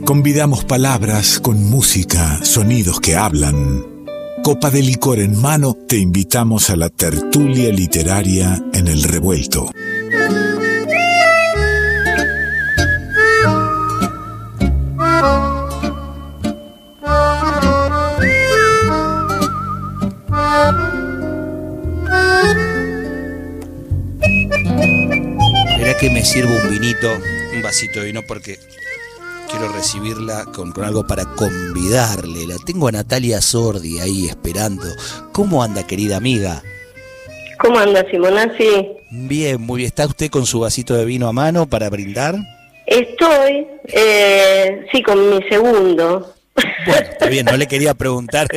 Convidamos palabras con música, sonidos que hablan. Copa de licor en mano, te invitamos a la tertulia literaria en el revuelto. Verá que me sirvo un vinito, un vasito de vino porque quiero recibirla con, con, algo para convidarle. La tengo a Natalia Sordi ahí esperando. ¿Cómo anda, querida amiga? ¿Cómo anda, Simonazzi? Bien, muy bien. ¿Está usted con su vasito de vino a mano para brindar? Estoy, eh, sí, con mi segundo. Bueno, está bien, no le quería preguntar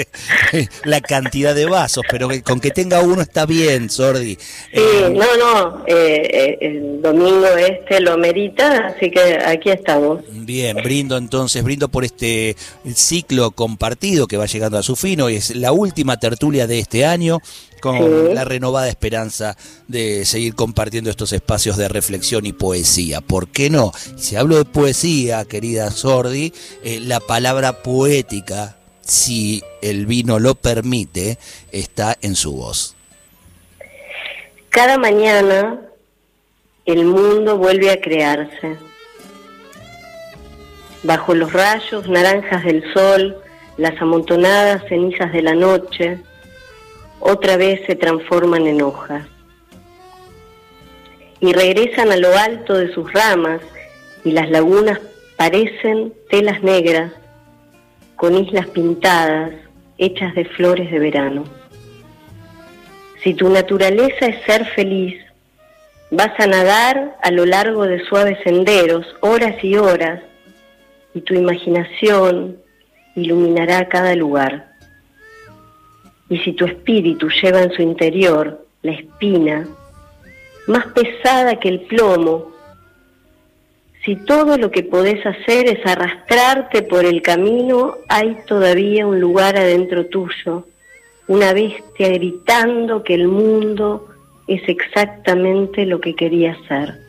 la cantidad de vasos, pero con que tenga uno está bien, Sordi. Sí, eh, no, no, eh, eh, el domingo este lo merita, así que aquí estamos. Bien, brindo entonces, brindo por este ciclo compartido que va llegando a su fin, hoy es la última tertulia de este año, con sí. la renovada esperanza de seguir compartiendo estos espacios de reflexión y poesía. ¿Por qué no? Si hablo de poesía, querida Sordi, eh, la palabra si el vino lo permite, está en su voz. Cada mañana el mundo vuelve a crearse. Bajo los rayos naranjas del sol, las amontonadas cenizas de la noche, otra vez se transforman en hojas y regresan a lo alto de sus ramas y las lagunas parecen telas negras con islas pintadas hechas de flores de verano. Si tu naturaleza es ser feliz, vas a nadar a lo largo de suaves senderos horas y horas y tu imaginación iluminará cada lugar. Y si tu espíritu lleva en su interior la espina, más pesada que el plomo, si todo lo que podés hacer es arrastrarte por el camino, hay todavía un lugar adentro tuyo, una bestia gritando que el mundo es exactamente lo que quería ser.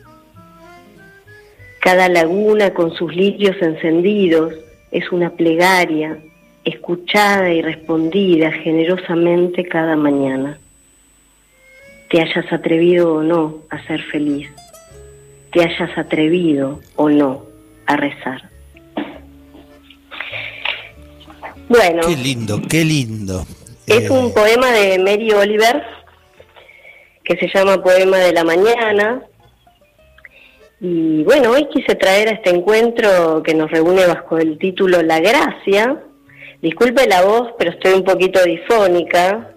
Cada laguna con sus lirios encendidos es una plegaria, escuchada y respondida generosamente cada mañana. Te hayas atrevido o no a ser feliz, te hayas atrevido o no a rezar. Bueno. Qué lindo, qué lindo. Es eh... un poema de Mary Oliver que se llama Poema de la Mañana. Y bueno, hoy quise traer a este encuentro que nos reúne bajo el título La Gracia, Disculpe la voz, pero estoy un poquito difónica.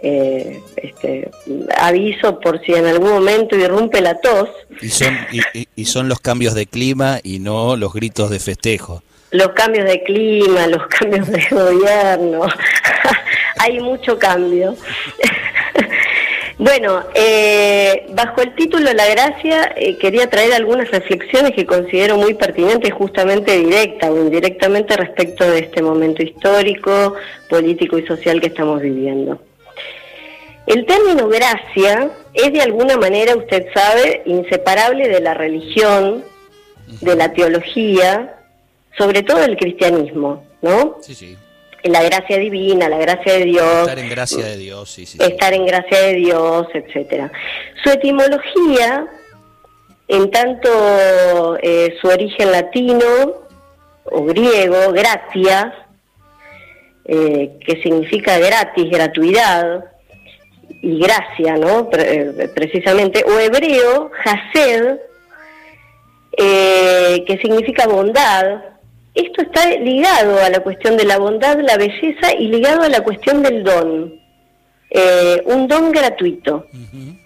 Eh, este, aviso por si en algún momento irrumpe la tos. Y son, y, y son los cambios de clima y no los gritos de festejo. Los cambios de clima, los cambios de gobierno. Hay mucho cambio. Bueno, eh, bajo el título La Gracia eh, quería traer algunas reflexiones que considero muy pertinentes, justamente directa o indirectamente respecto de este momento histórico, político y social que estamos viviendo. El término gracia es de alguna manera, usted sabe, inseparable de la religión, de la teología, sobre todo del cristianismo, ¿no? Sí, sí la gracia divina, la gracia de Dios. Estar en gracia de Dios, sí, sí. Estar en gracia de Dios, etcétera. Su etimología, en tanto eh, su origen latino o griego, gratia, eh, que significa gratis, gratuidad, y gracia, ¿no? Pre precisamente, o hebreo, hased, eh, que significa bondad, esto está ligado a la cuestión de la bondad, la belleza y ligado a la cuestión del don, eh, un don gratuito. Uh -huh.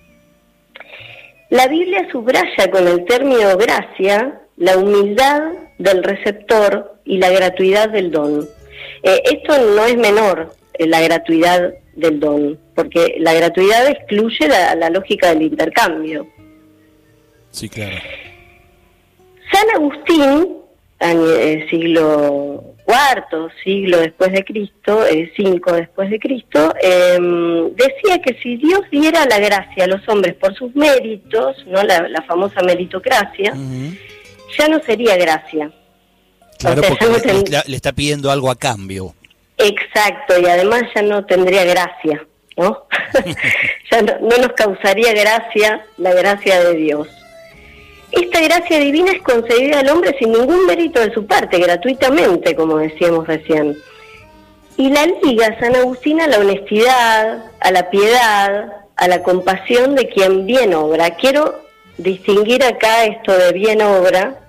La Biblia subraya con el término gracia la humildad del receptor y la gratuidad del don. Eh, esto no es menor, eh, la gratuidad del don, porque la gratuidad excluye la, la lógica del intercambio. Sí, claro. San Agustín eh, siglo cuarto, siglo después de Cristo, eh, cinco después de Cristo, eh, decía que si Dios diera la gracia a los hombres por sus méritos, no la, la famosa meritocracia, uh -huh. ya no sería gracia. Claro, porque le, está pidiendo algo a cambio. Exacto, y además ya no tendría gracia, ¿no? ya no, no nos causaría gracia la gracia de Dios. Esta gracia divina es concedida al hombre sin ningún mérito de su parte, gratuitamente, como decíamos recién. Y la liga San Agustín a la honestidad, a la piedad, a la compasión de quien bien obra. Quiero distinguir acá esto de bien obra,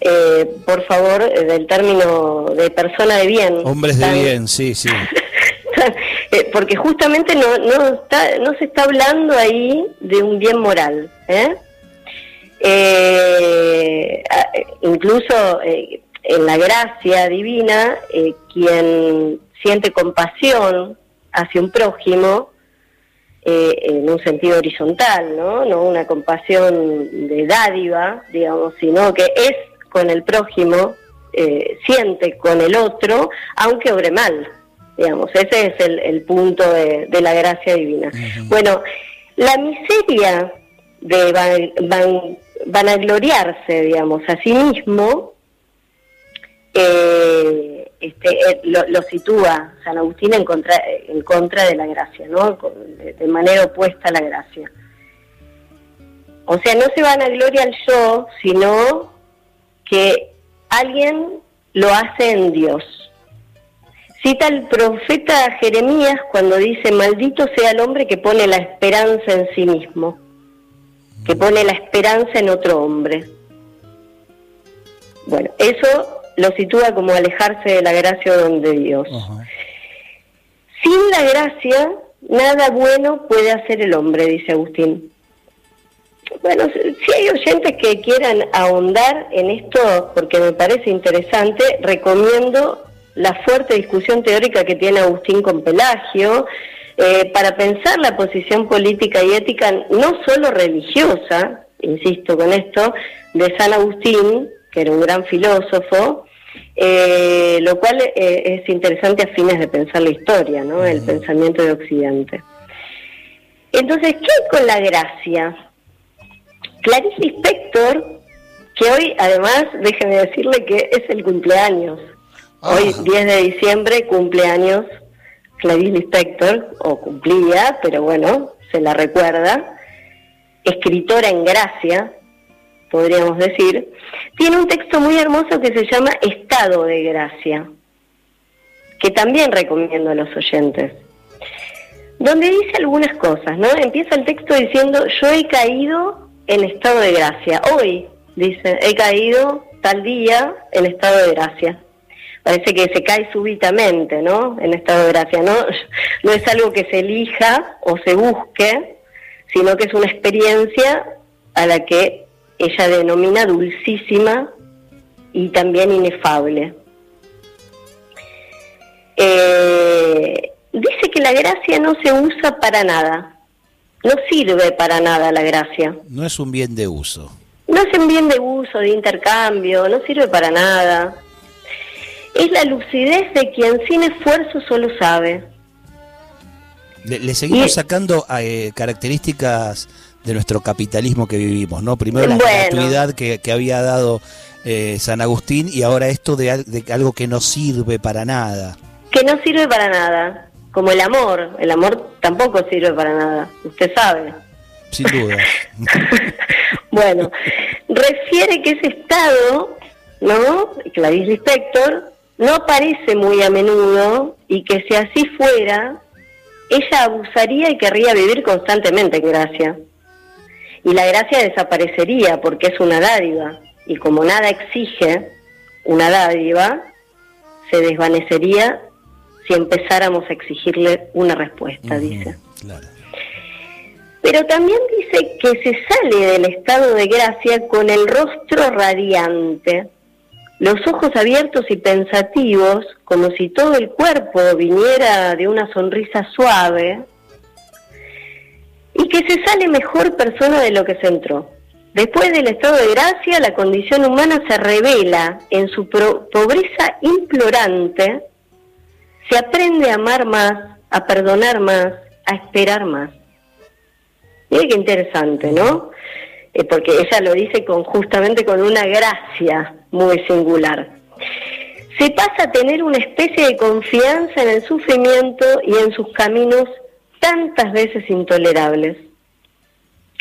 eh, por favor, eh, del término de persona de bien. Hombres de bien, sí, sí. Eh, porque justamente no, no, está, no se está hablando ahí de un bien moral. ¿eh? incluso en la gracia divina, quien siente compasión hacia un prójimo, eh, en un sentido horizontal, ¿no? No una compasión de dádiva, digamos, sino que es con el prójimo, eh, siente con el otro, aunque obre mal, digamos. Ese es el, punto de, la gracia divina. Bueno, la miseria de van, vanagloriarse, digamos, a sí mismo, eh, este, eh, lo, sitúa San Agustín en contra, en contra de la gracia, ¿no? De, manera opuesta a la gracia. O sea, no se van a gloria al yo, sino que alguien lo hace en Dios. Cita el profeta Jeremías cuando dice, maldito sea el hombre que pone la esperanza en sí mismo, que pone la esperanza en otro hombre. Bueno, eso lo sitúa como alejarse de la gracia donde Dios. Sin la gracia, nada bueno puede hacer el hombre, dice Agustín. Bueno, si hay oyentes que quieran ahondar en esto, porque me parece interesante, recomiendo la fuerte discusión teórica que tiene Agustín con Pelagio, eh, para pensar la posición política y ética no solo religiosa, insisto con esto, de San Agustín, que era un gran filósofo, eh, lo cual eh, es interesante a fines de pensar la historia, ¿no? El pensamiento de Occidente. Entonces, ¿qué hay con la gracia? Clarice Lispector, que hoy además, déjeme decirle que es el cumpleaños. Hoy, 10 de diciembre, cumpleaños Clarice Lispector, o cumplía, pero bueno, se la recuerda. Escritora en gracia, podríamos decir, tiene un texto muy hermoso que se llama Estado de Gracia, que también recomiendo a los oyentes, donde dice algunas cosas, ¿no? Empieza el texto diciendo, yo he caído en estado de gracia, hoy, dice, he caído tal día en estado de gracia. Parece que se cae súbitamente, ¿no? En estado de gracia, ¿no? Es algo que se elija o se busque, sino que es una experiencia a la que ella denomina dulcísima y también inefable. Eh, dice que la gracia no se usa para nada, no sirve para nada la gracia. No es un bien de uso. No es un bien de uso, de intercambio, no sirve para nada. Es la lucidez de quien sin esfuerzo solo sabe. Le, seguimos sacando eh, características de nuestro capitalismo que vivimos, ¿no? Primero la gratuidad que, había dado eh, San Agustín y ahora esto de, algo que no sirve para nada. Que no sirve para nada, como el amor. El amor tampoco sirve para nada, usted sabe. Sin duda. bueno, refiere que ese estado, ¿no? Clarice Lispector, no aparece muy a menudo y que si así fuera, ella abusaría y querría vivir constantemente en gracia y la gracia desaparecería porque es una dádiva y como nada exige una dádiva, se desvanecería si empezáramos a exigirle una respuesta, dice. Pero también dice que se sale del estado de gracia con el rostro radiante, los ojos abiertos y pensativos, como si todo el cuerpo viniera de una sonrisa suave, y que se sale mejor persona de lo que se entró. Después del estado de gracia, la condición humana se revela en su pobreza implorante, se aprende a amar más, a perdonar más, a esperar más. Mire qué interesante, ¿no? Eh, porque ella lo dice con justamente con una gracia muy singular. se pasa a tener una especie de confianza en el sufrimiento y en sus caminos tantas veces intolerables.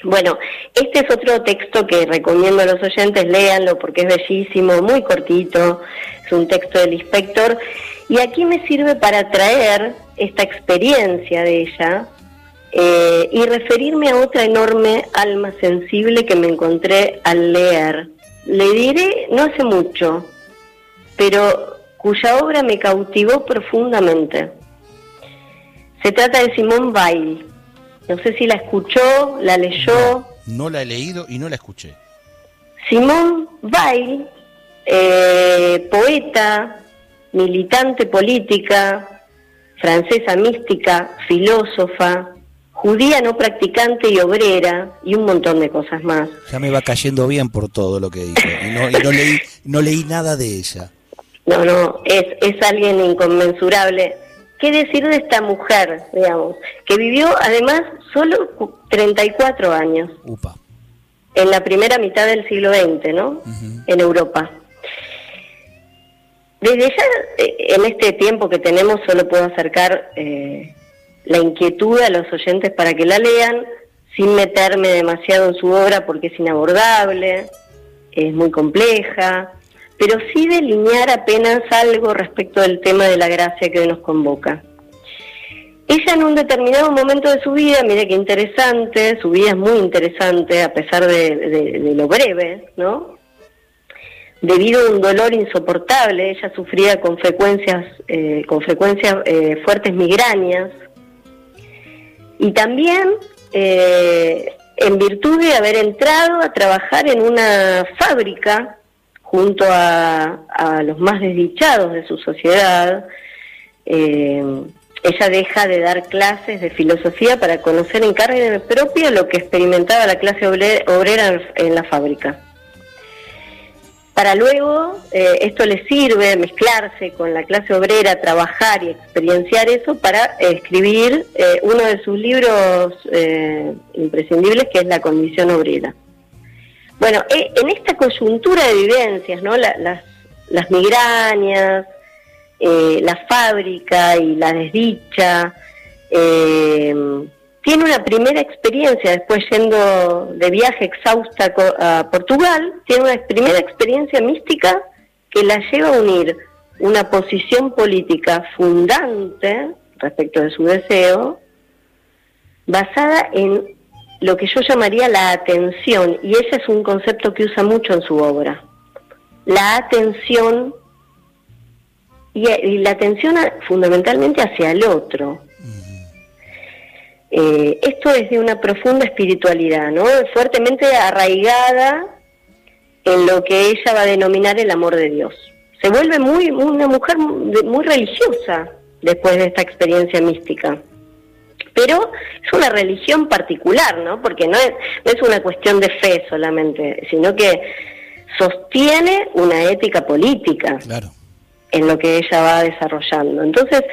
Bueno, este es otro texto que recomiendo a los oyentes, léanlo porque es bellísimo, muy cortito, es un texto del inspector, y aquí me sirve para traer esta experiencia de ella eh, y referirme a otra enorme alma sensible que me encontré al leer. Le diré no hace mucho, pero cuya obra me cautivó profundamente. Se trata de Simón Weil. No sé si la escuchó, la leyó. No, la he leído y no la escuché. Simón Weil, eh, poeta, militante política, francesa mística, filósofa, judía no practicante y obrera y un montón de cosas más. Ya me va cayendo bien por todo lo que dijo y no, leí, no leí nada de ella. No, no, es, es alguien inconmensurable. ¿Qué decir de esta mujer, digamos, que vivió además solo 34 años? Upa. En la primera mitad del siglo XX, ¿no? En Europa. Desde ya, eh, en este tiempo que tenemos, solo puedo acercar eh, la inquietud a los oyentes para que la lean, sin meterme demasiado en su obra porque es inabordable, es muy compleja, pero sí delinear apenas algo respecto del tema de la gracia que hoy nos convoca. Ella en un determinado momento de su vida, mire qué interesante, su vida es muy interesante a pesar de lo breve, ¿no? debido a un dolor insoportable, ella sufría con frecuencias, eh, con frecuencias eh, fuertes migrañas y también eh, en virtud de haber entrado a trabajar en una fábrica junto a, los más desdichados de su sociedad, ella deja de dar clases de filosofía para conocer en carne propia lo que experimentaba la clase obrera en la fábrica para luego eh, esto le sirve mezclarse con la clase obrera, trabajar y experienciar eso para escribir eh, uno de sus libros eh, imprescindibles que es La condición obrera. Bueno, en esta coyuntura de vivencias, ¿no? las, las migrañas, la fábrica y la desdicha, tiene una primera experiencia, después yendo de viaje exhausta a Portugal, tiene una primera experiencia mística que la lleva a unir una posición política fundante respecto de su deseo, basada en lo que yo llamaría la atención, y ese es un concepto que usa mucho en su obra. La atención, y, la atención fundamentalmente hacia el otro, eh, esto es de una profunda espiritualidad, ¿no? Fuertemente arraigada en lo que ella va a denominar el amor de Dios. Se vuelve muy una mujer muy religiosa después de esta experiencia mística. Pero es una religión particular, ¿no? Porque no es, no es una cuestión de fe solamente, sino que sostiene una ética política en lo que ella va desarrollando. Entonces,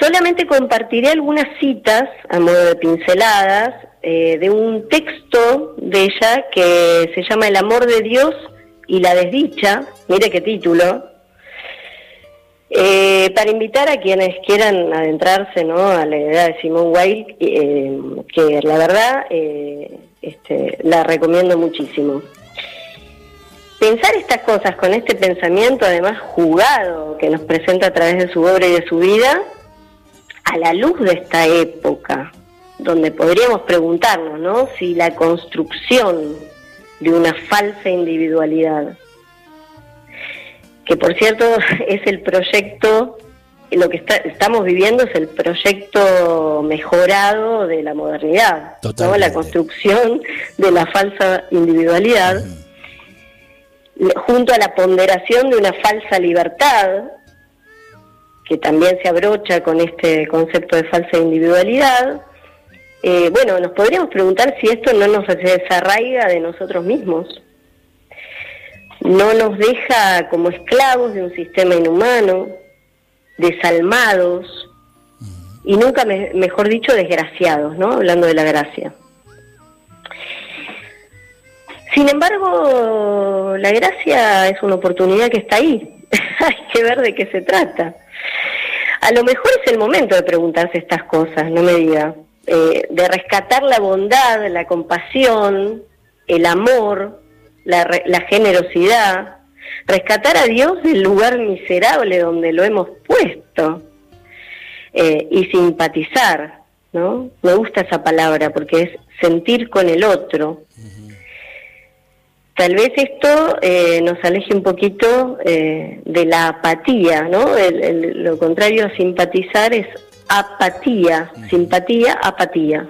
Solamente compartiré algunas citas a modo de pinceladas eh, de un texto de ella que se llama El amor de Dios y la desdicha, mire qué título, eh, para invitar a quienes quieran adentrarse a la idea de Simone Weil, eh, que la verdad este, la recomiendo muchísimo. Pensar estas cosas con este pensamiento, además jugado, que nos presenta a través de su obra y de su vida, a la luz de esta época, donde podríamos preguntarnos, ¿no? Si la construcción de una falsa individualidad, que por cierto es el proyecto, lo que estamos viviendo es el proyecto mejorado de la modernidad, ¿no? La construcción de la falsa individualidad, junto a la ponderación de una falsa libertad, que también se abrocha con este concepto de falsa individualidad. Eh, bueno, nos podríamos preguntar si esto no nos desarraiga de nosotros mismos, no nos deja como esclavos de un sistema inhumano, desalmados y nunca, mejor dicho, desgraciados, ¿no? Hablando de la gracia. Sin embargo, la gracia es una oportunidad que está ahí, hay que ver de qué se trata. A lo mejor es el momento de preguntarse estas cosas, no me diga, eh, de rescatar la bondad, la compasión, el amor, la, la generosidad, rescatar a Dios del lugar miserable donde lo hemos puesto eh, y simpatizar, ¿no? Me gusta esa palabra porque es sentir con el otro. Tal vez esto eh, nos aleje un poquito eh, de la apatía, ¿no? lo contrario a simpatizar es apatía, simpatía, apatía.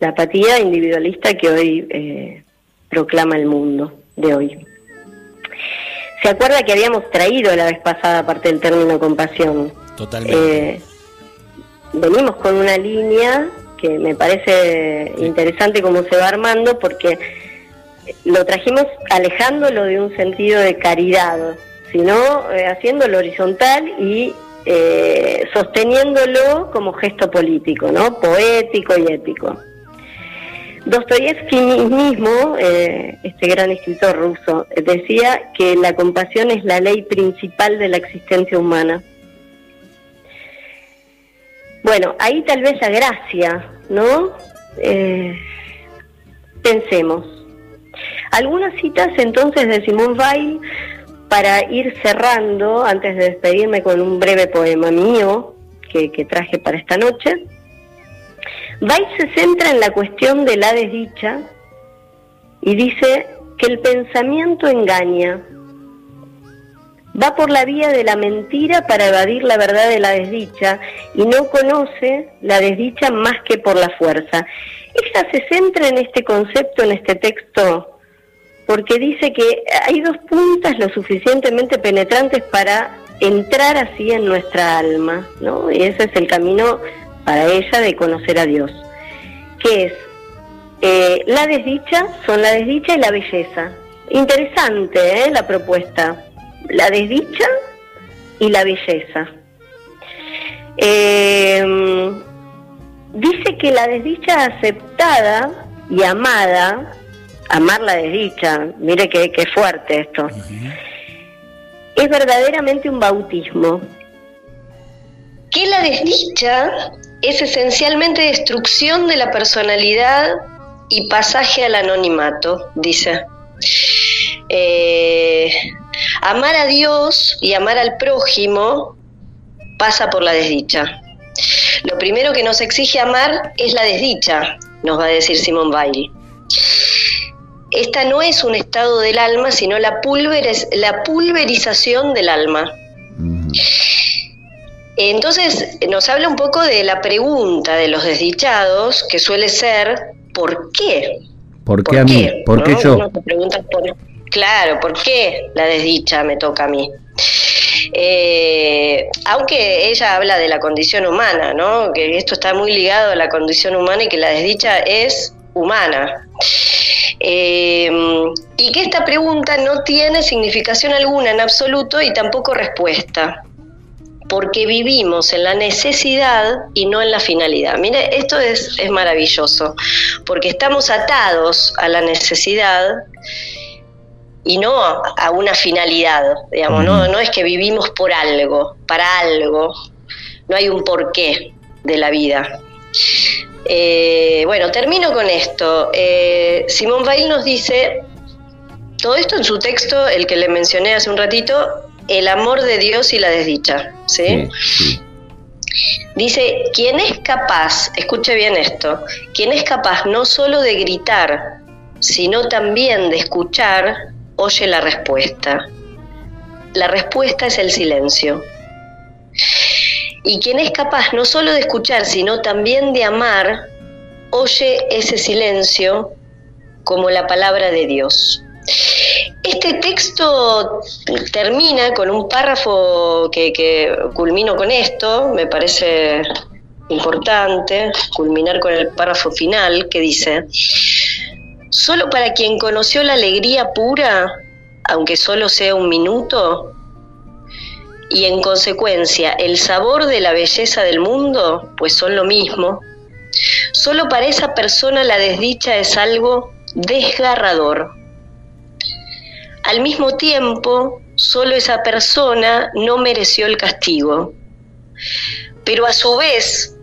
La apatía individualista que hoy proclama el mundo de hoy. ¿Se acuerda que habíamos traído la vez pasada parte del término compasión? Totalmente venimos con una línea que me parece interesante cómo se va armando porque lo trajimos alejándolo de un sentido de caridad, sino eh, haciéndolo horizontal y eh, sosteniéndolo como gesto político, ¿no? poético y ético. Dostoyevsky mismo, eh, este gran escritor ruso, decía que la compasión es la ley principal de la existencia humana. Bueno, ahí tal vez la gracia, ¿no? Eh, pensemos. Algunas citas entonces de Simón Weil para ir cerrando, antes de despedirme con un breve poema mío que, que traje para esta noche. Weil se centra en la cuestión de la desdicha y dice que el pensamiento engaña, va por la vía de la mentira para evadir la verdad de la desdicha y no conoce la desdicha más que por la fuerza. Ella se centra en este concepto, en este texto, porque dice que hay dos puntas lo suficientemente penetrantes para entrar así en nuestra alma, ¿no? Y ese es el camino para ella de conocer a Dios, que es eh, la desdicha, son la desdicha y la belleza. Interesante ¿eh? la propuesta la desdicha y la belleza. Eh, dice que la desdicha aceptada y amada, amar la desdicha, mire qué, fuerte esto, es verdaderamente un bautismo. Que la desdicha es esencialmente destrucción de la personalidad y pasaje al anonimato, dice. Eh, Amar a Dios y amar al prójimo pasa por la desdicha. Lo primero que nos exige amar es la desdicha, nos va a decir Simón Weil. Esta no es un estado del alma, sino la, la pulverización del alma. Entonces nos habla un poco de la pregunta de los desdichados, que suele ser ¿por qué? ¿Por qué a mí? ¿Por qué yo? Claro, ¿por qué la desdicha me toca a mí? Eh, aunque ella habla de la condición humana, ¿no? que esto está muy ligado a la condición humana y que la desdicha es humana. Eh, y que esta pregunta no tiene significación alguna en absoluto y tampoco respuesta, porque vivimos en la necesidad y no en la finalidad. Mire, esto es, es maravilloso, porque estamos atados a la necesidad y no a una finalidad, digamos, no, no es que vivimos por algo, para algo, no hay un porqué de la vida. Eh, bueno, termino con esto. Eh, Simón Weil nos dice, todo esto en su texto, el que le mencioné hace un ratito, el amor de Dios y la desdicha. ¿sí? Dice, quien es capaz, escuche bien esto, quien es capaz no solo de gritar, sino también de escuchar, oye la respuesta. La respuesta es el silencio. Y quien es capaz no solo de escuchar, sino también de amar, oye ese silencio como la palabra de Dios. Este texto termina con un párrafo que, culmino con esto, me parece importante culminar con el párrafo final que dice, Solo para quien conoció la alegría pura, aunque solo sea un minuto, y en consecuencia el sabor de la belleza del mundo, pues son lo mismo, solo para esa persona la desdicha es algo desgarrador. Al mismo tiempo, solo esa persona no mereció el castigo. Pero a su vez,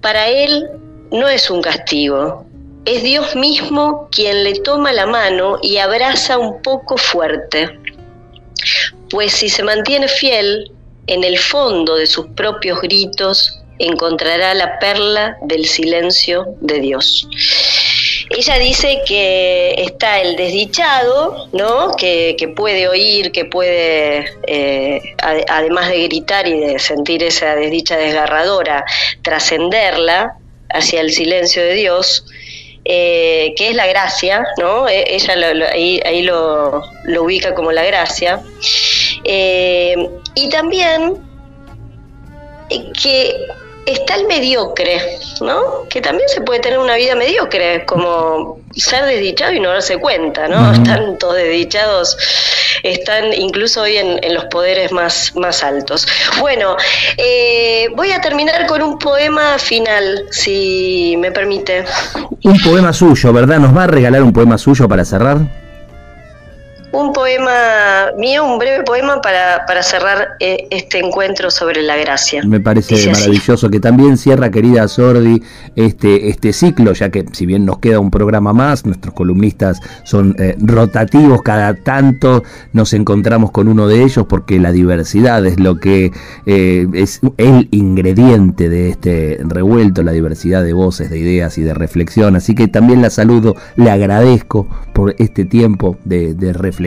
para él no es un castigo, es Dios mismo quien le toma la mano y abraza un poco fuerte. Pues si se mantiene fiel, en el fondo de sus propios gritos encontrará la perla del silencio de Dios. Ella dice que está el desdichado, ¿no? Que, puede oír, que puede, eh, además de gritar y de sentir esa desdicha desgarradora, trascenderla hacia el silencio de Dios, eh, que es la gracia, ¿no? E, ella ahí, lo, ubica como la gracia. Eh, y también que está el mediocre, ¿no? Que también se puede tener una vida mediocre, como ser desdichado y no darse cuenta, ¿no? Están todos desdichados, están incluso hoy en, los poderes más, más altos. Bueno, eh, voy a terminar con un poema final, si me permite. Un poema suyo, ¿verdad? ¿Nos va a regalar un poema suyo para cerrar? Un poema mío, un breve poema para, para cerrar eh, este encuentro sobre la gracia. Me parece maravilloso que también cierra, querida Sordi, este, este ciclo, ya que si bien nos queda un programa más, nuestros columnistas son eh, rotativos, cada tanto nos encontramos con uno de ellos porque la diversidad es lo que eh, es el ingrediente de este revuelto, la diversidad de voces, de ideas y de reflexión. Así que también la saludo, le agradezco por este tiempo de, de reflexión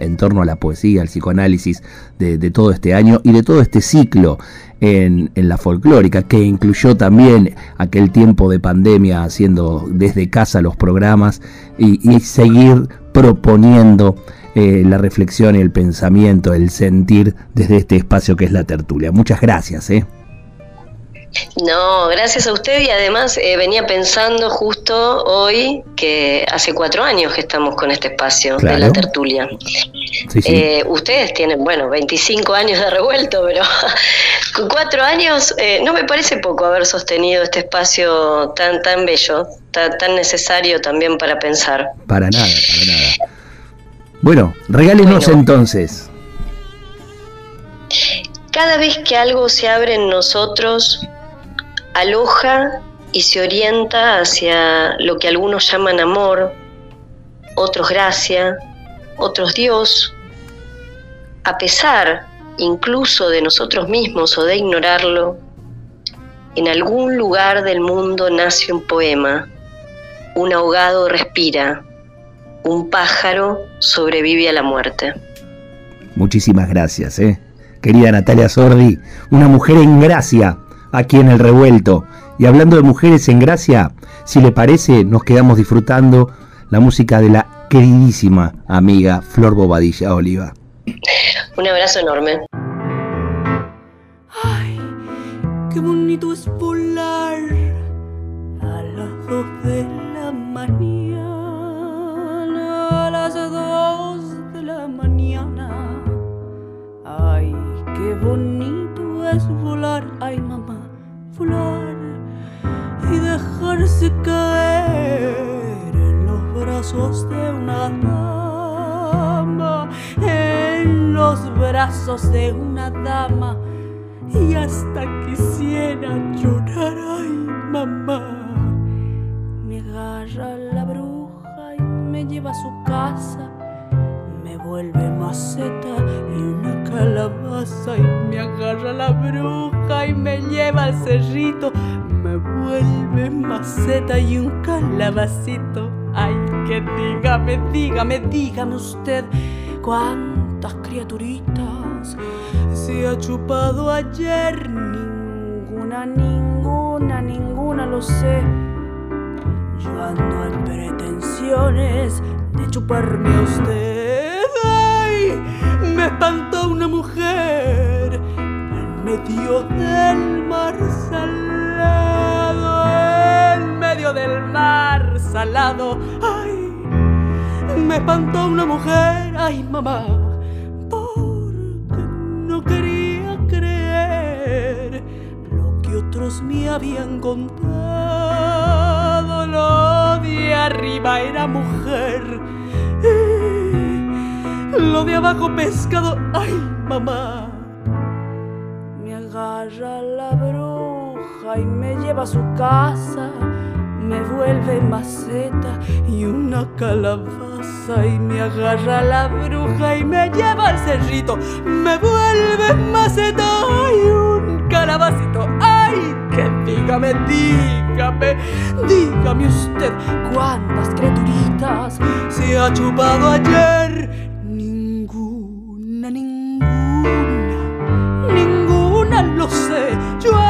en torno a la poesía, al psicoanálisis de, todo este año y de todo este ciclo en, la folclórica, que incluyó también aquel tiempo de pandemia haciendo desde casa los programas y, seguir proponiendo eh, la reflexión el pensamiento, el sentir desde este espacio que es la tertulia. Muchas gracias. ¿eh? No, gracias a usted y además eh, venía pensando justo hoy que hace cuatro años que estamos con este espacio de la tertulia. Eh, ustedes tienen, bueno, 25 años de revuelto, pero con cuatro años eh, no me parece poco haber sostenido este espacio tan, tan bello, tan, tan necesario también para pensar. Para nada, para nada. Bueno, regálenos entonces. Cada vez que algo se abre en nosotros, aloja y se orienta hacia lo que algunos llaman amor, otros gracia, otros Dios, a pesar incluso de nosotros mismos o de ignorarlo, en algún lugar del mundo nace un poema, un ahogado respira, un pájaro sobrevive a la muerte. Muchísimas gracias, ¿eh? querida Natalia Sordi, una mujer en gracia aquí en el revuelto. Y hablando de mujeres en gracia, si le parece, nos quedamos disfrutando la música de la queridísima amiga Flor Bobadilla Oliva. Un abrazo enorme. Ay, qué bonito es volar a las dos de la mañana, a las dos de la mañana. Ay, qué bonito caer en los brazos de una dama, en los brazos de una dama. Y hasta quisiera llorar, ay mamá. Me agarra la bruja y me lleva a su casa. Vuelve maceta y una calabaza. Y me agarra la bruja y me lleva al cerrito, me vuelve maceta y un calabacito. Ay, que dígame, dígame, dígame usted cuántas criaturitas se ha chupado ayer. Ninguna, ninguna, ninguna lo sé. Yo ando en pretensiones de chuparme a usted me espantó una mujer en medio del mar salado, en del mar salado. Ay, me espantó una mujer, ay mamá, porque no quería creer lo que otros me habían contado. Lo de arriba era mujer lo de abajo pescado. Ay, mamá. Me agarra la bruja y me lleva a su casa. Me vuelve maceta y una calabaza y me agarra la bruja y me lleva al cerrito. Me vuelve maceta y un calabacito. ¡Ay! Que dígame, dígame, dígame usted cuántas criaturitas se ha chupado ayer. Ninguna, ninguna, ninguna lo sé. Yo